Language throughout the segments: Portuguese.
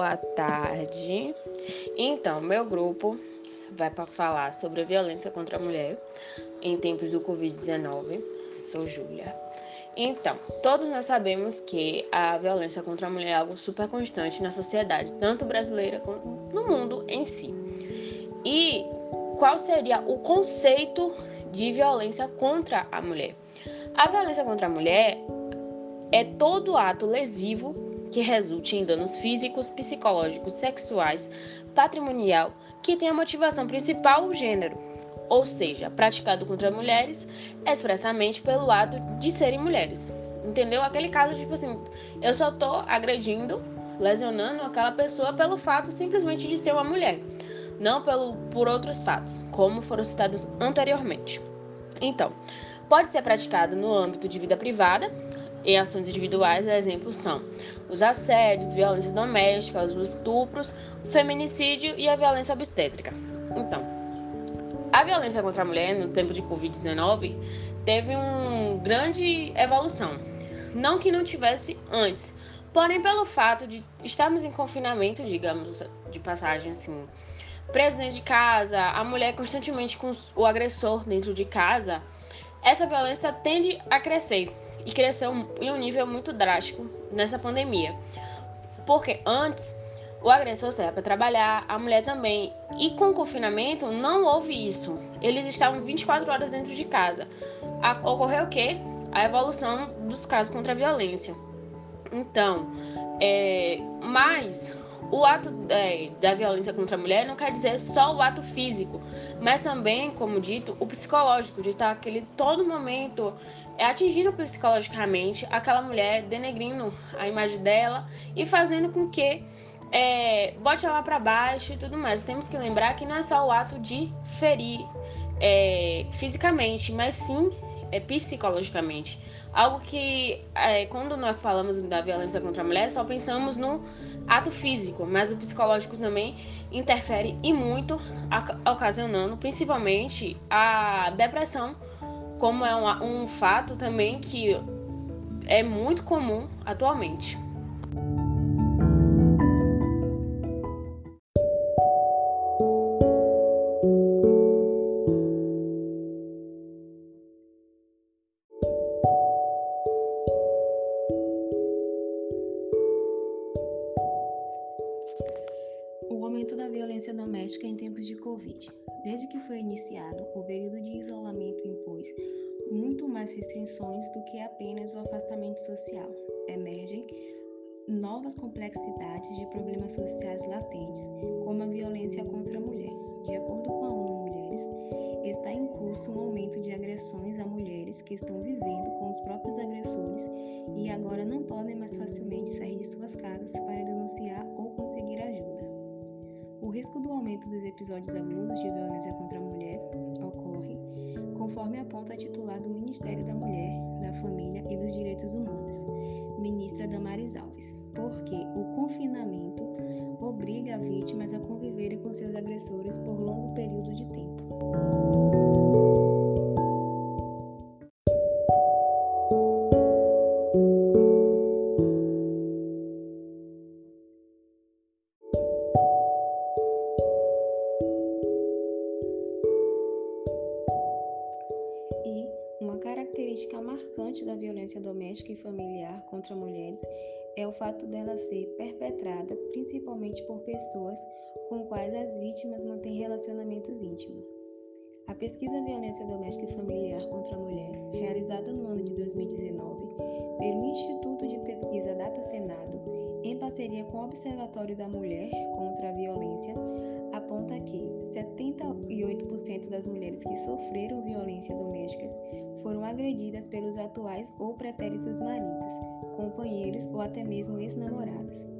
boa tarde. Então, meu grupo vai para falar sobre a violência contra a mulher em tempos do Covid-19. Sou Júlia. Então, todos nós sabemos que a violência contra a mulher é algo super constante na sociedade, tanto brasileira quanto no mundo em si. E qual seria o conceito de violência contra a mulher? A violência contra a mulher é todo ato lesivo que resulte em danos físicos, psicológicos, sexuais, patrimonial, que tenha motivação principal o gênero, ou seja, praticado contra mulheres expressamente pelo ato de serem mulheres. Entendeu? Aquele caso, tipo assim, eu só tô agredindo, lesionando aquela pessoa pelo fato simplesmente de ser uma mulher, não pelo, por outros fatos, como foram citados anteriormente. Então, pode ser praticado no âmbito de vida privada, em ações individuais, exemplos são os assédios, violência doméstica, os estupros, o feminicídio e a violência obstétrica. Então, a violência contra a mulher no tempo de Covid-19 teve uma grande evolução. Não que não tivesse antes, porém pelo fato de estarmos em confinamento, digamos, de passagem assim, preso dentro de casa, a mulher constantemente com o agressor dentro de casa, essa violência tende a crescer e cresceu em um nível muito drástico nessa pandemia. Porque antes o agressor saía para trabalhar, a mulher também. E com o confinamento não houve isso. Eles estavam 24 horas dentro de casa. A, ocorreu o quê? A evolução dos casos contra a violência. Então, é, mas o ato é, da violência contra a mulher não quer dizer só o ato físico, mas também, como dito, o psicológico, de estar aquele todo momento é, atingindo psicologicamente aquela mulher, denegrindo a imagem dela e fazendo com que é, bote ela para baixo e tudo mais. Temos que lembrar que não é só o ato de ferir é, fisicamente, mas sim é, psicologicamente. Algo que, é, quando nós falamos da violência contra a mulher, só pensamos no ato físico, mas o psicológico também interfere e muito, ocasionando principalmente a depressão, como é um, um fato também que é muito comum atualmente. Desde que foi iniciado, o período de isolamento impôs muito mais restrições do que apenas o afastamento social. Emergem novas complexidades de problemas sociais latentes, como a violência contra a mulher. De acordo com a ONU Mulheres, está em curso um aumento de agressões a mulheres que estão vivendo com os próprios agressores e agora não podem mais facilmente sair de suas casas para denunciar ou conseguir ajuda. O risco do aumento dos episódios agudos de violência contra a mulher ocorre, conforme aponta a titular do Ministério da Mulher, da Família e dos Direitos Humanos, ministra Damares Alves, porque o confinamento obriga as vítimas a conviverem com seus agressores por longo período de tempo. Perpetrada principalmente por pessoas com quais as vítimas mantêm relacionamentos íntimos. A pesquisa Violência Doméstica e Familiar contra a Mulher, realizada no ano de 2019 pelo Instituto de Pesquisa Data Senado, em parceria com o Observatório da Mulher contra a Violência, aponta que 78% das mulheres que sofreram violência domésticas foram agredidas pelos atuais ou pretéritos maridos, companheiros ou até mesmo ex-namorados.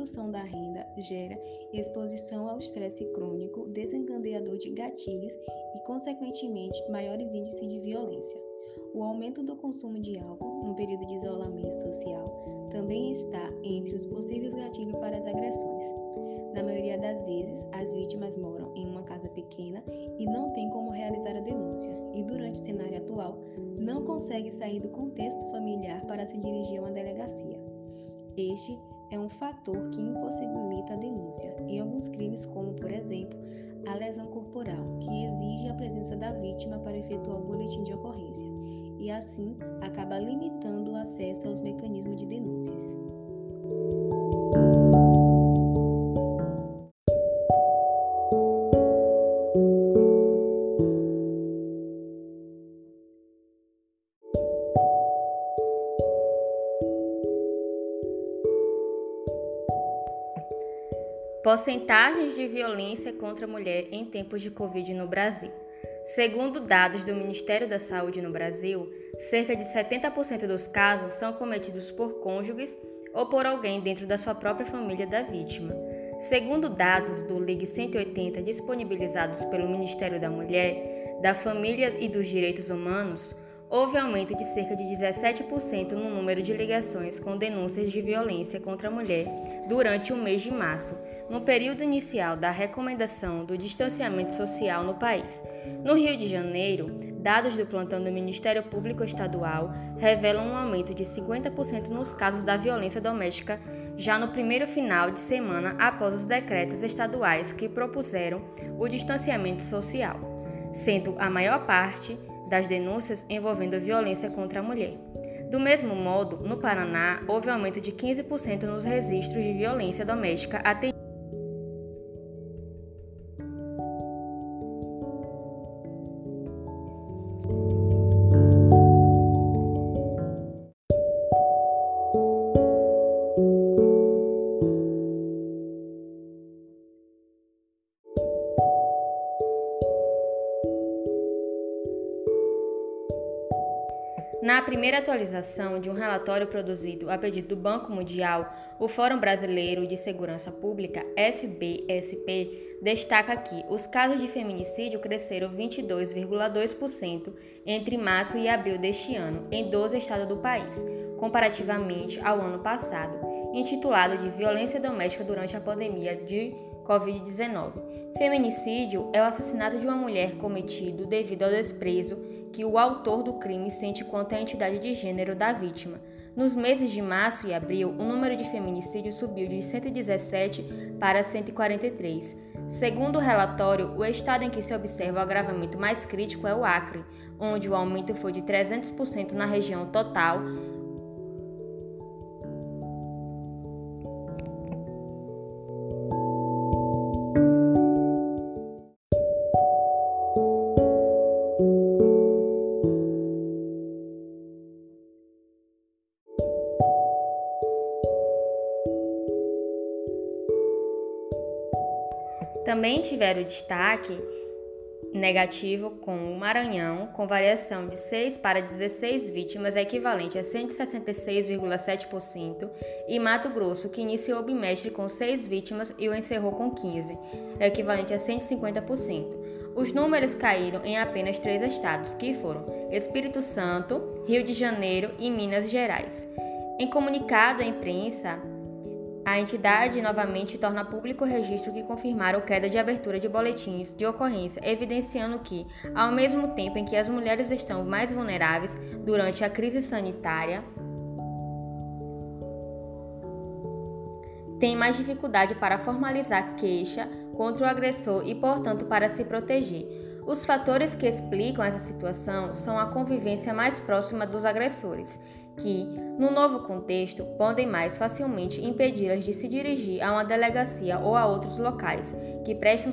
Redução da renda gera exposição ao estresse crônico, desencadeador de gatilhos e, consequentemente, maiores índices de violência. O aumento do consumo de álcool no período de isolamento social também está entre os possíveis gatilhos para as agressões. Na maioria das vezes, as vítimas moram em uma casa pequena e não têm como realizar a denúncia, e durante o cenário atual, não conseguem sair do contexto familiar para se dirigir a uma delegacia. Este é um fator que impossibilita a denúncia em alguns crimes, como, por exemplo, a lesão corporal, que exige a presença da vítima para efetuar o boletim de ocorrência, e assim acaba limitando o acesso aos mecanismos de denúncias. Porcentagens de violência contra a mulher em tempos de Covid no Brasil. Segundo dados do Ministério da Saúde no Brasil, cerca de 70% dos casos são cometidos por cônjuges ou por alguém dentro da sua própria família da vítima. Segundo dados do Ligue 180 disponibilizados pelo Ministério da Mulher, da Família e dos Direitos Humanos, houve aumento de cerca de 17% no número de ligações com denúncias de violência contra a mulher durante o mês de março, no período inicial da recomendação do distanciamento social no país. No Rio de Janeiro, dados do plantão do Ministério Público Estadual revelam um aumento de 50% nos casos da violência doméstica já no primeiro final de semana após os decretos estaduais que propuseram o distanciamento social, sendo a maior parte das denúncias envolvendo violência contra a mulher. Do mesmo modo, no Paraná, houve aumento de 15% nos registros de violência doméstica atendidos. Primeira atualização de um relatório produzido a pedido do Banco Mundial, o Fórum Brasileiro de Segurança Pública, FBSP, destaca que os casos de feminicídio cresceram 22,2% entre março e abril deste ano em 12 estados do país, comparativamente ao ano passado, intitulado de Violência Doméstica durante a Pandemia de Covid-19. Feminicídio é o assassinato de uma mulher cometido devido ao desprezo que o autor do crime sente quanto à entidade de gênero da vítima. Nos meses de março e abril, o número de feminicídios subiu de 117 para 143. Segundo o relatório, o estado em que se observa o agravamento mais crítico é o Acre, onde o aumento foi de 300% na região total Também tiveram destaque negativo com o Maranhão, com variação de 6 para 16 vítimas, equivalente a 166,7%, e Mato Grosso, que iniciou o bimestre com 6 vítimas e o encerrou com 15, equivalente a 150%. Os números caíram em apenas três estados, que foram Espírito Santo, Rio de Janeiro e Minas Gerais. Em comunicado à imprensa, a entidade novamente torna público o registro que confirmaram queda de abertura de boletins de ocorrência, evidenciando que, ao mesmo tempo em que as mulheres estão mais vulneráveis durante a crise sanitária, têm mais dificuldade para formalizar queixa contra o agressor e, portanto, para se proteger. Os fatores que explicam essa situação são a convivência mais próxima dos agressores que, no novo contexto, podem mais facilmente impedi-las de se dirigir a uma delegacia ou a outros locais que prestam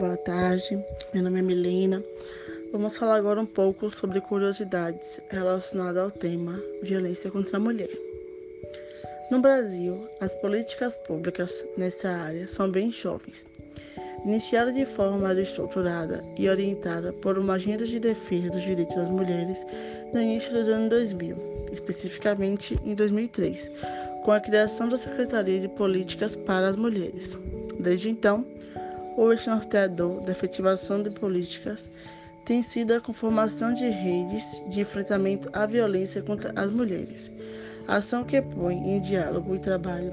boa tarde. Meu nome é Milena. Vamos falar agora um pouco sobre curiosidades relacionadas ao tema violência contra a mulher. No Brasil, as políticas públicas nessa área são bem jovens. Iniciaram de forma estruturada e orientada por uma agenda de defesa dos direitos das mulheres no início dos anos 2000, especificamente em 2003, com a criação da Secretaria de Políticas para as Mulheres. Desde então, eixo norteador da efetivação de políticas tem sido a conformação de redes de enfrentamento à violência contra as mulheres, ação que põe em diálogo e trabalho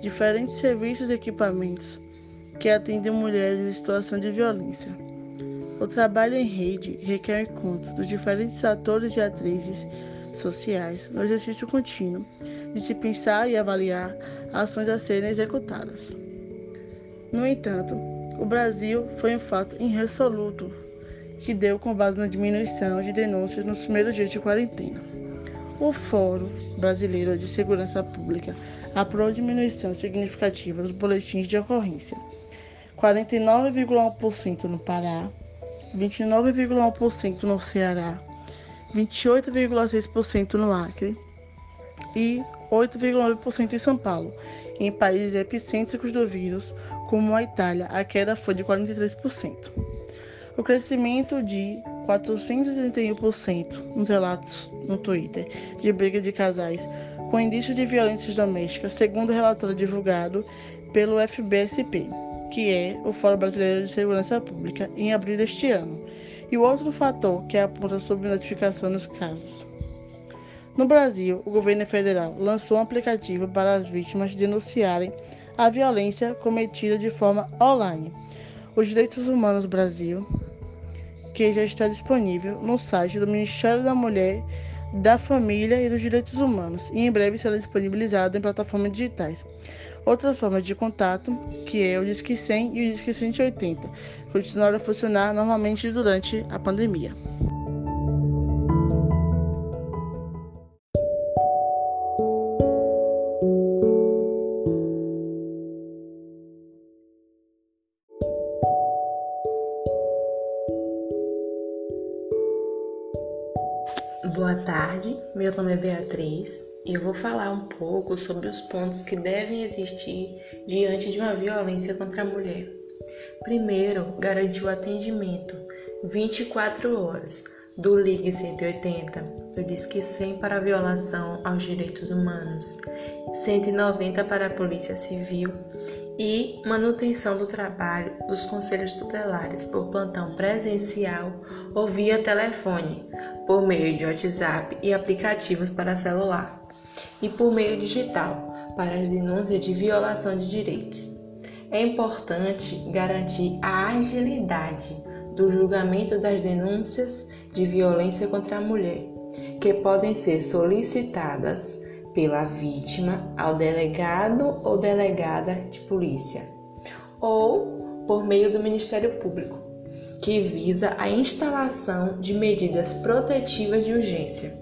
diferentes serviços e equipamentos que atendem mulheres em situação de violência. O trabalho em rede requer encontro dos diferentes atores e atrizes sociais no exercício contínuo de se pensar e avaliar ações a serem executadas. No entanto, o Brasil foi um fato irresoluto que deu com base na diminuição de denúncias nos primeiros dias de quarentena. O Fórum Brasileiro de Segurança Pública aprovou diminuição significativa dos boletins de ocorrência. 49,1% no Pará, 29,1% no Ceará, 28,6% no Acre e 8,9% em São Paulo. Em países epicêntricos do vírus, como a Itália, a queda foi de 43%. O crescimento de 431% nos relatos no Twitter de briga de casais com indícios de violências domésticas, segundo o relatório divulgado pelo FBSP, que é o Fórum Brasileiro de Segurança Pública, em abril deste ano, e o outro fator que aponta sobre notificação nos casos. No Brasil, o governo federal lançou um aplicativo para as vítimas denunciarem a violência cometida de forma online. Os Direitos Humanos Brasil, que já está disponível no site do Ministério da Mulher, da Família e dos Direitos Humanos e em breve será disponibilizado em plataformas digitais. Outra forma de contato, que é o Disque 100 e o Disque 180, continuaram a funcionar normalmente durante a pandemia. Meu nome é Beatriz e eu vou falar um pouco sobre os pontos que devem existir diante de uma violência contra a mulher. Primeiro, garantir o atendimento 24 horas do Ligue 180, do Disque 100 para a violação aos direitos humanos, 190 para a Polícia Civil e manutenção do trabalho dos conselhos tutelares por plantão presencial ou via telefone, por meio de WhatsApp e aplicativos para celular, e por meio digital para as denúncias de violação de direitos. É importante garantir a agilidade do julgamento das denúncias de violência contra a mulher, que podem ser solicitadas pela vítima ao delegado ou delegada de polícia, ou por meio do Ministério Público, que visa a instalação de medidas protetivas de urgência.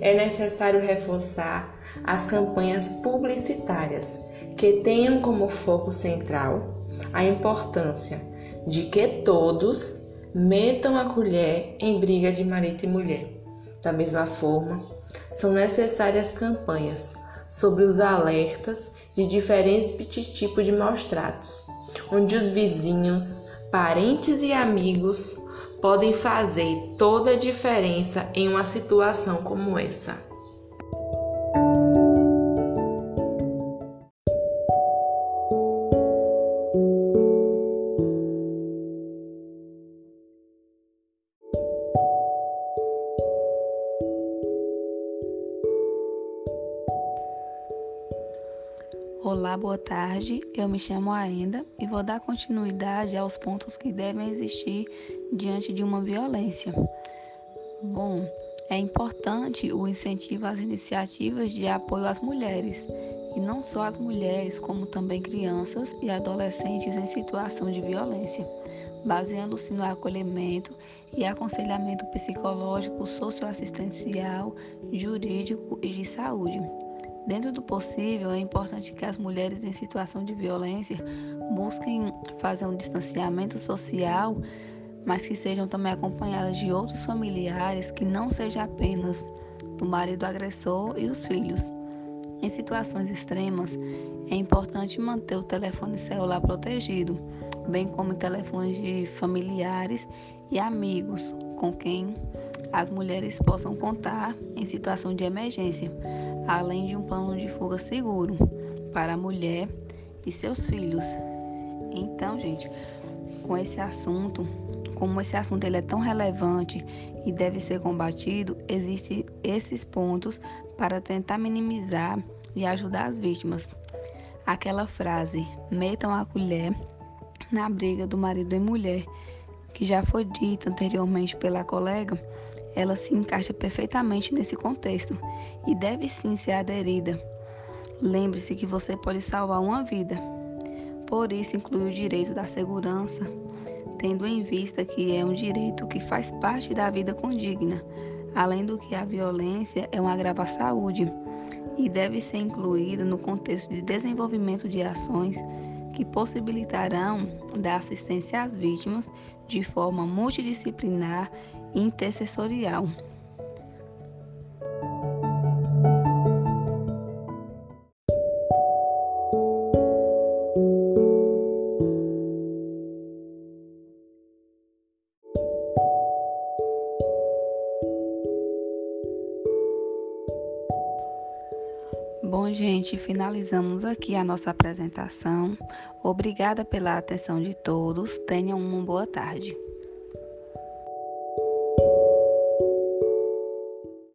É necessário reforçar as campanhas publicitárias que tenham como foco central a importância de que todos metam a colher em briga de marido e mulher. Da mesma forma, são necessárias campanhas sobre os alertas de diferentes tipos de maus tratos, onde os vizinhos, parentes e amigos podem fazer toda a diferença em uma situação como essa. Eu me chamo Aenda e vou dar continuidade aos pontos que devem existir diante de uma violência. Bom, é importante o incentivo às iniciativas de apoio às mulheres, e não só às mulheres, como também crianças e adolescentes em situação de violência, baseando-se no acolhimento e aconselhamento psicológico, socioassistencial, jurídico e de saúde Dentro do possível, é importante que as mulheres em situação de violência busquem fazer um distanciamento social, mas que sejam também acompanhadas de outros familiares, que não seja apenas do marido agressor e os filhos. Em situações extremas, é importante manter o telefone celular protegido, bem como telefones de familiares e amigos com quem as mulheres possam contar em situação de emergência, além de um plano de fuga seguro para a mulher e seus filhos. Então, gente, com esse assunto, como esse assunto ele é tão relevante e deve ser combatido, existem esses pontos para tentar minimizar e ajudar as vítimas. Aquela frase, metam a colher na briga do marido e mulher, que já foi dita anteriormente pela colega, ela se encaixa perfeitamente nesse contexto e deve sim ser aderida. Lembre-se que você pode salvar uma vida. Por isso, inclui o direito da segurança, tendo em vista que é um direito que faz parte da vida condigna, além do que a violência é um agravo à saúde e deve ser incluída no contexto de desenvolvimento de ações que possibilitarão dar assistência às vítimas de forma multidisciplinar e intercessorial. Gente, finalizamos aqui a nossa apresentação. Obrigada pela atenção de todos. Tenham uma boa tarde.